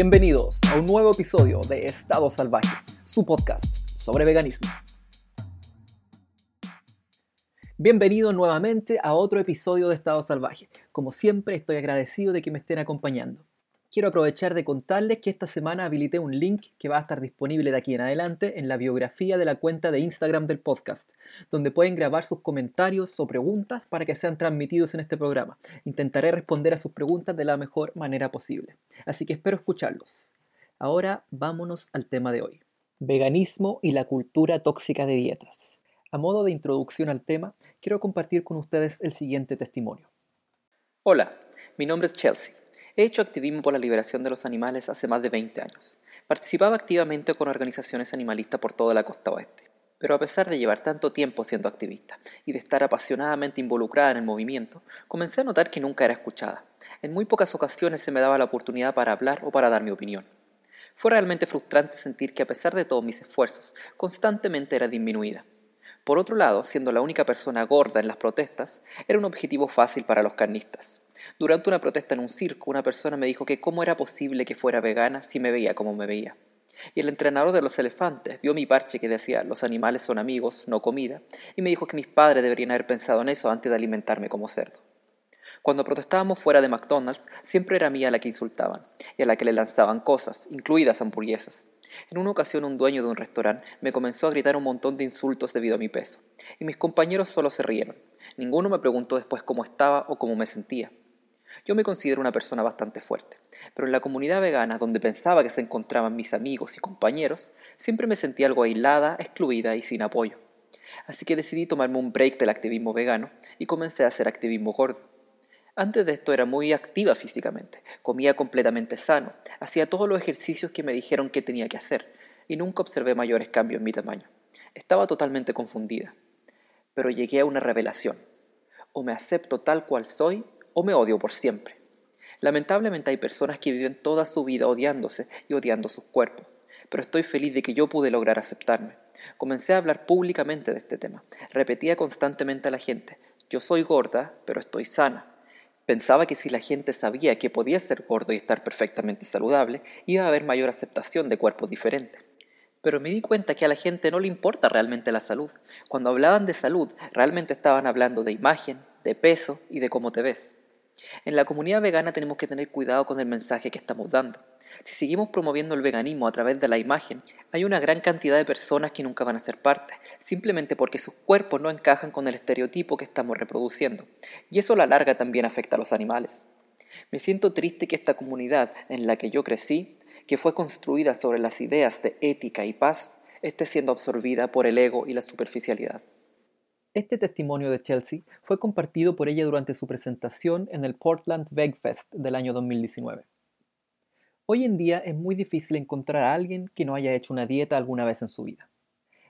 Bienvenidos a un nuevo episodio de Estado Salvaje, su podcast sobre veganismo. Bienvenidos nuevamente a otro episodio de Estado Salvaje. Como siempre, estoy agradecido de que me estén acompañando. Quiero aprovechar de contarles que esta semana habilité un link que va a estar disponible de aquí en adelante en la biografía de la cuenta de Instagram del podcast, donde pueden grabar sus comentarios o preguntas para que sean transmitidos en este programa. Intentaré responder a sus preguntas de la mejor manera posible. Así que espero escucharlos. Ahora vámonos al tema de hoy. Veganismo y la cultura tóxica de dietas. A modo de introducción al tema, quiero compartir con ustedes el siguiente testimonio. Hola, mi nombre es Chelsea. He hecho activismo por la liberación de los animales hace más de 20 años. Participaba activamente con organizaciones animalistas por toda la costa oeste. Pero a pesar de llevar tanto tiempo siendo activista y de estar apasionadamente involucrada en el movimiento, comencé a notar que nunca era escuchada. En muy pocas ocasiones se me daba la oportunidad para hablar o para dar mi opinión. Fue realmente frustrante sentir que a pesar de todos mis esfuerzos, constantemente era disminuida. Por otro lado, siendo la única persona gorda en las protestas, era un objetivo fácil para los carnistas. Durante una protesta en un circo, una persona me dijo que cómo era posible que fuera vegana si me veía como me veía. Y el entrenador de los elefantes vio mi parche que decía los animales son amigos, no comida, y me dijo que mis padres deberían haber pensado en eso antes de alimentarme como cerdo. Cuando protestábamos fuera de McDonald's, siempre era mía la que insultaban y a la que le lanzaban cosas, incluidas hamburguesas. En una ocasión un dueño de un restaurante me comenzó a gritar un montón de insultos debido a mi peso, y mis compañeros solo se rieron. Ninguno me preguntó después cómo estaba o cómo me sentía. Yo me considero una persona bastante fuerte, pero en la comunidad vegana, donde pensaba que se encontraban mis amigos y compañeros, siempre me sentía algo aislada, excluida y sin apoyo. Así que decidí tomarme un break del activismo vegano y comencé a hacer activismo gordo. Antes de esto era muy activa físicamente, comía completamente sano, hacía todos los ejercicios que me dijeron que tenía que hacer y nunca observé mayores cambios en mi tamaño. Estaba totalmente confundida. Pero llegué a una revelación. O me acepto tal cual soy o me odio por siempre. Lamentablemente hay personas que viven toda su vida odiándose y odiando sus cuerpos, pero estoy feliz de que yo pude lograr aceptarme. Comencé a hablar públicamente de este tema. Repetía constantemente a la gente, yo soy gorda, pero estoy sana. Pensaba que si la gente sabía que podía ser gordo y estar perfectamente saludable, iba a haber mayor aceptación de cuerpos diferentes. Pero me di cuenta que a la gente no le importa realmente la salud. Cuando hablaban de salud, realmente estaban hablando de imagen, de peso y de cómo te ves. En la comunidad vegana tenemos que tener cuidado con el mensaje que estamos dando. Si seguimos promoviendo el veganismo a través de la imagen, hay una gran cantidad de personas que nunca van a ser parte, simplemente porque sus cuerpos no encajan con el estereotipo que estamos reproduciendo. Y eso a la larga también afecta a los animales. Me siento triste que esta comunidad en la que yo crecí, que fue construida sobre las ideas de ética y paz, esté siendo absorbida por el ego y la superficialidad. Este testimonio de Chelsea fue compartido por ella durante su presentación en el Portland Veg Fest del año 2019. Hoy en día es muy difícil encontrar a alguien que no haya hecho una dieta alguna vez en su vida.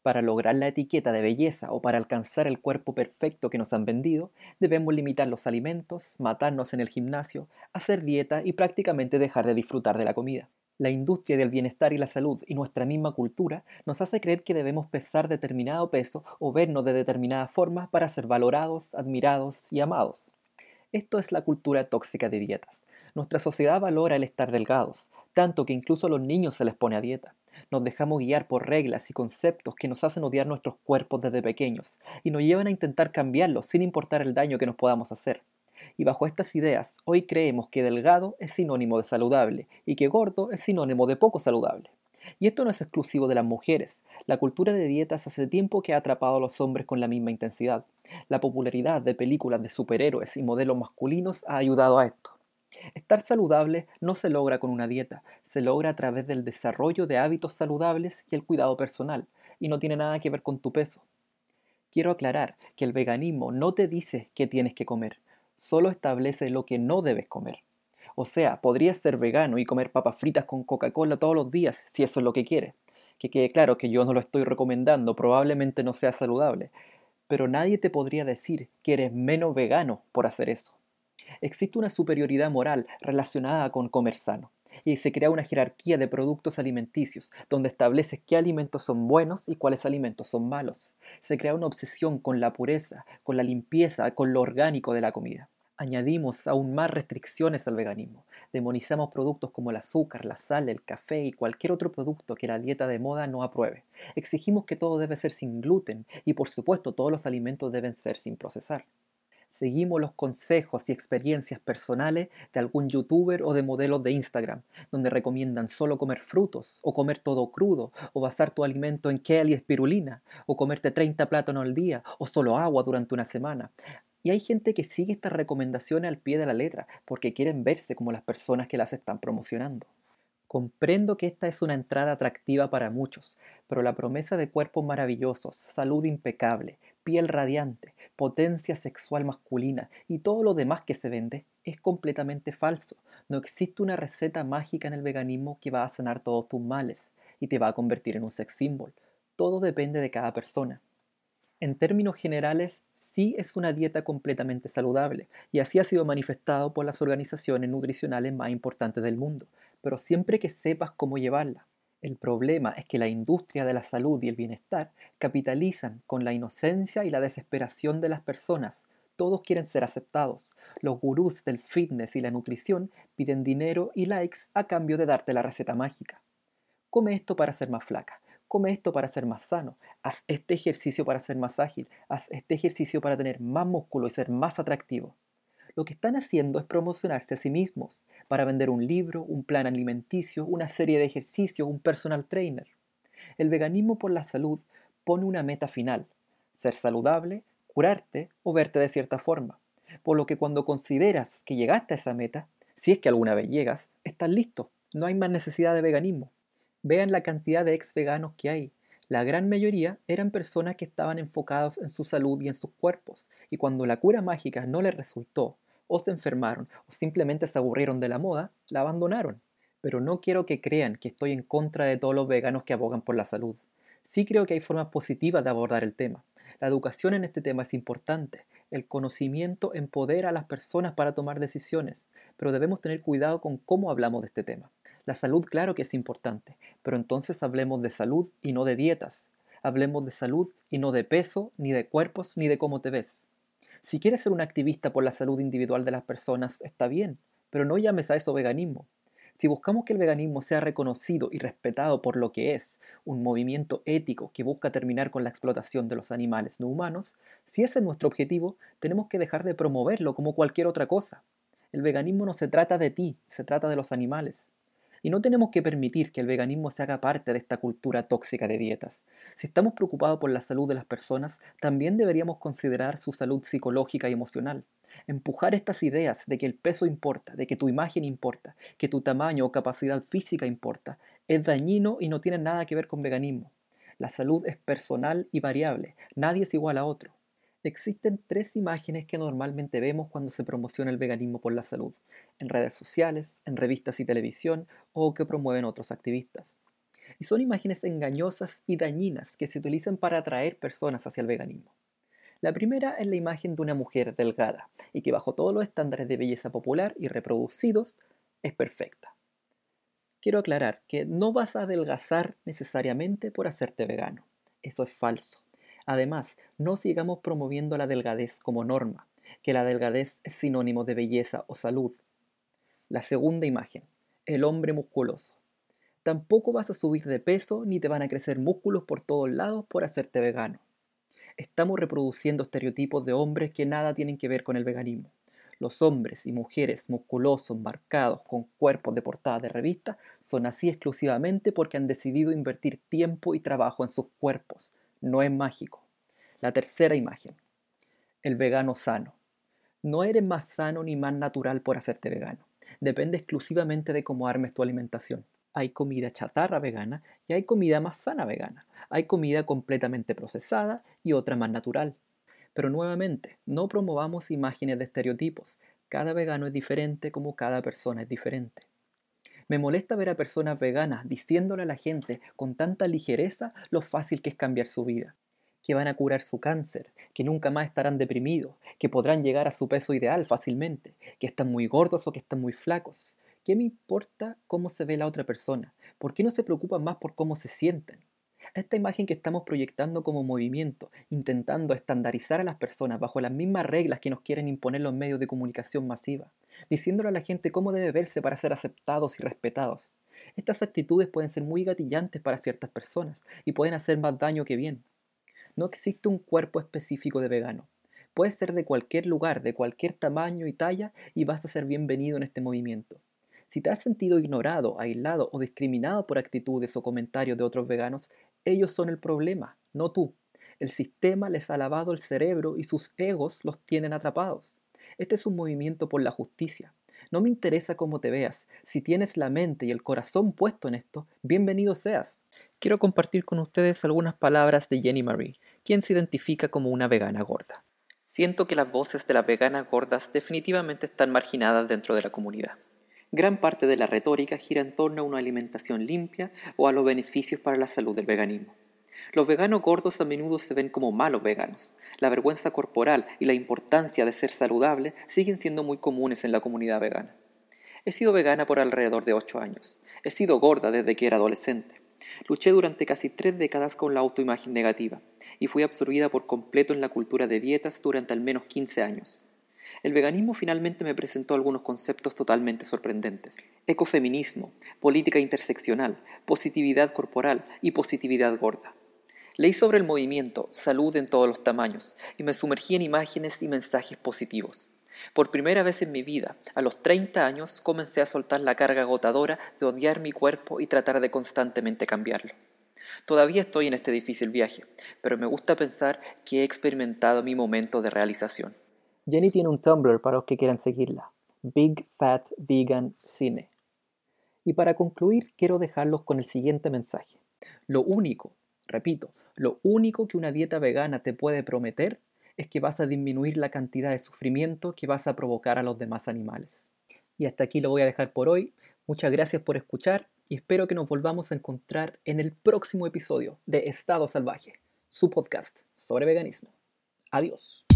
Para lograr la etiqueta de belleza o para alcanzar el cuerpo perfecto que nos han vendido, debemos limitar los alimentos, matarnos en el gimnasio, hacer dieta y prácticamente dejar de disfrutar de la comida. La industria del bienestar y la salud y nuestra misma cultura nos hace creer que debemos pesar determinado peso o vernos de determinada forma para ser valorados, admirados y amados. Esto es la cultura tóxica de dietas. Nuestra sociedad valora el estar delgados, tanto que incluso a los niños se les pone a dieta. Nos dejamos guiar por reglas y conceptos que nos hacen odiar nuestros cuerpos desde pequeños y nos llevan a intentar cambiarlos sin importar el daño que nos podamos hacer. Y bajo estas ideas, hoy creemos que delgado es sinónimo de saludable y que gordo es sinónimo de poco saludable. Y esto no es exclusivo de las mujeres. La cultura de dietas hace tiempo que ha atrapado a los hombres con la misma intensidad. La popularidad de películas de superhéroes y modelos masculinos ha ayudado a esto. Estar saludable no se logra con una dieta, se logra a través del desarrollo de hábitos saludables y el cuidado personal, y no tiene nada que ver con tu peso. Quiero aclarar que el veganismo no te dice qué tienes que comer, solo establece lo que no debes comer. O sea, podrías ser vegano y comer papas fritas con Coca-Cola todos los días, si eso es lo que quieres. Que quede claro que yo no lo estoy recomendando, probablemente no sea saludable, pero nadie te podría decir que eres menos vegano por hacer eso. Existe una superioridad moral relacionada con comer sano y se crea una jerarquía de productos alimenticios, donde estableces qué alimentos son buenos y cuáles alimentos son malos. Se crea una obsesión con la pureza, con la limpieza, con lo orgánico de la comida. Añadimos aún más restricciones al veganismo. Demonizamos productos como el azúcar, la sal, el café y cualquier otro producto que la dieta de moda no apruebe. Exigimos que todo debe ser sin gluten y por supuesto todos los alimentos deben ser sin procesar. Seguimos los consejos y experiencias personales de algún youtuber o de modelos de Instagram, donde recomiendan solo comer frutos, o comer todo crudo, o basar tu alimento en kale y espirulina, o comerte 30 plátanos al día, o solo agua durante una semana. Y hay gente que sigue estas recomendaciones al pie de la letra porque quieren verse como las personas que las están promocionando. Comprendo que esta es una entrada atractiva para muchos, pero la promesa de cuerpos maravillosos, salud impecable, piel radiante, potencia sexual masculina y todo lo demás que se vende es completamente falso. No existe una receta mágica en el veganismo que va a sanar todos tus males y te va a convertir en un sex symbol. Todo depende de cada persona. En términos generales, sí es una dieta completamente saludable, y así ha sido manifestado por las organizaciones nutricionales más importantes del mundo, pero siempre que sepas cómo llevarla. El problema es que la industria de la salud y el bienestar capitalizan con la inocencia y la desesperación de las personas. Todos quieren ser aceptados. Los gurús del fitness y la nutrición piden dinero y likes a cambio de darte la receta mágica. Come esto para ser más flaca come esto para ser más sano, haz este ejercicio para ser más ágil, haz este ejercicio para tener más músculo y ser más atractivo. Lo que están haciendo es promocionarse a sí mismos para vender un libro, un plan alimenticio, una serie de ejercicios, un personal trainer. El veganismo por la salud pone una meta final, ser saludable, curarte o verte de cierta forma. Por lo que cuando consideras que llegaste a esa meta, si es que alguna vez llegas, estás listo, no hay más necesidad de veganismo. Vean la cantidad de ex veganos que hay. La gran mayoría eran personas que estaban enfocados en su salud y en sus cuerpos, y cuando la cura mágica no les resultó, o se enfermaron, o simplemente se aburrieron de la moda, la abandonaron. Pero no quiero que crean que estoy en contra de todos los veganos que abogan por la salud. Sí creo que hay formas positivas de abordar el tema. La educación en este tema es importante. El conocimiento empodera a las personas para tomar decisiones, pero debemos tener cuidado con cómo hablamos de este tema. La salud claro que es importante, pero entonces hablemos de salud y no de dietas. Hablemos de salud y no de peso, ni de cuerpos, ni de cómo te ves. Si quieres ser un activista por la salud individual de las personas, está bien, pero no llames a eso veganismo. Si buscamos que el veganismo sea reconocido y respetado por lo que es, un movimiento ético que busca terminar con la explotación de los animales no humanos, si ese es nuestro objetivo, tenemos que dejar de promoverlo como cualquier otra cosa. El veganismo no se trata de ti, se trata de los animales. Y no tenemos que permitir que el veganismo se haga parte de esta cultura tóxica de dietas. Si estamos preocupados por la salud de las personas, también deberíamos considerar su salud psicológica y emocional. Empujar estas ideas de que el peso importa, de que tu imagen importa, que tu tamaño o capacidad física importa, es dañino y no tiene nada que ver con veganismo. La salud es personal y variable, nadie es igual a otro. Existen tres imágenes que normalmente vemos cuando se promociona el veganismo por la salud, en redes sociales, en revistas y televisión o que promueven otros activistas. Y son imágenes engañosas y dañinas que se utilizan para atraer personas hacia el veganismo. La primera es la imagen de una mujer delgada y que bajo todos los estándares de belleza popular y reproducidos es perfecta. Quiero aclarar que no vas a adelgazar necesariamente por hacerte vegano. Eso es falso. Además, no sigamos promoviendo la delgadez como norma, que la delgadez es sinónimo de belleza o salud. La segunda imagen, el hombre musculoso. Tampoco vas a subir de peso ni te van a crecer músculos por todos lados por hacerte vegano. Estamos reproduciendo estereotipos de hombres que nada tienen que ver con el veganismo. Los hombres y mujeres musculosos, marcados, con cuerpos de portada de revista, son así exclusivamente porque han decidido invertir tiempo y trabajo en sus cuerpos, no es mágico. La tercera imagen, el vegano sano. No eres más sano ni más natural por hacerte vegano. Depende exclusivamente de cómo armes tu alimentación. Hay comida chatarra vegana y hay comida más sana vegana. Hay comida completamente procesada y otra más natural. Pero nuevamente, no promovamos imágenes de estereotipos. Cada vegano es diferente como cada persona es diferente. Me molesta ver a personas veganas diciéndole a la gente con tanta ligereza lo fácil que es cambiar su vida, que van a curar su cáncer, que nunca más estarán deprimidos, que podrán llegar a su peso ideal fácilmente, que están muy gordos o que están muy flacos. ¿Qué me importa cómo se ve la otra persona? ¿Por qué no se preocupan más por cómo se sienten? Esta imagen que estamos proyectando como movimiento, intentando estandarizar a las personas bajo las mismas reglas que nos quieren imponer los medios de comunicación masiva, diciéndole a la gente cómo debe verse para ser aceptados y respetados. Estas actitudes pueden ser muy gatillantes para ciertas personas y pueden hacer más daño que bien. No existe un cuerpo específico de vegano. Puedes ser de cualquier lugar, de cualquier tamaño y talla y vas a ser bienvenido en este movimiento. Si te has sentido ignorado, aislado o discriminado por actitudes o comentarios de otros veganos, ellos son el problema, no tú. El sistema les ha lavado el cerebro y sus egos los tienen atrapados. Este es un movimiento por la justicia. No me interesa cómo te veas. Si tienes la mente y el corazón puesto en esto, bienvenido seas. Quiero compartir con ustedes algunas palabras de Jenny Marie, quien se identifica como una vegana gorda. Siento que las voces de las veganas gordas definitivamente están marginadas dentro de la comunidad. Gran parte de la retórica gira en torno a una alimentación limpia o a los beneficios para la salud del veganismo. Los veganos gordos a menudo se ven como malos veganos. La vergüenza corporal y la importancia de ser saludable siguen siendo muy comunes en la comunidad vegana. He sido vegana por alrededor de 8 años. He sido gorda desde que era adolescente. Luché durante casi tres décadas con la autoimagen negativa y fui absorbida por completo en la cultura de dietas durante al menos 15 años. El veganismo finalmente me presentó algunos conceptos totalmente sorprendentes. Ecofeminismo, política interseccional, positividad corporal y positividad gorda. Leí sobre el movimiento Salud en todos los tamaños y me sumergí en imágenes y mensajes positivos. Por primera vez en mi vida, a los 30 años, comencé a soltar la carga agotadora de odiar mi cuerpo y tratar de constantemente cambiarlo. Todavía estoy en este difícil viaje, pero me gusta pensar que he experimentado mi momento de realización. Jenny tiene un Tumblr para los que quieran seguirla, Big Fat Vegan Cine. Y para concluir, quiero dejarlos con el siguiente mensaje. Lo único, repito, lo único que una dieta vegana te puede prometer es que vas a disminuir la cantidad de sufrimiento que vas a provocar a los demás animales. Y hasta aquí lo voy a dejar por hoy. Muchas gracias por escuchar y espero que nos volvamos a encontrar en el próximo episodio de Estado Salvaje, su podcast sobre veganismo. Adiós.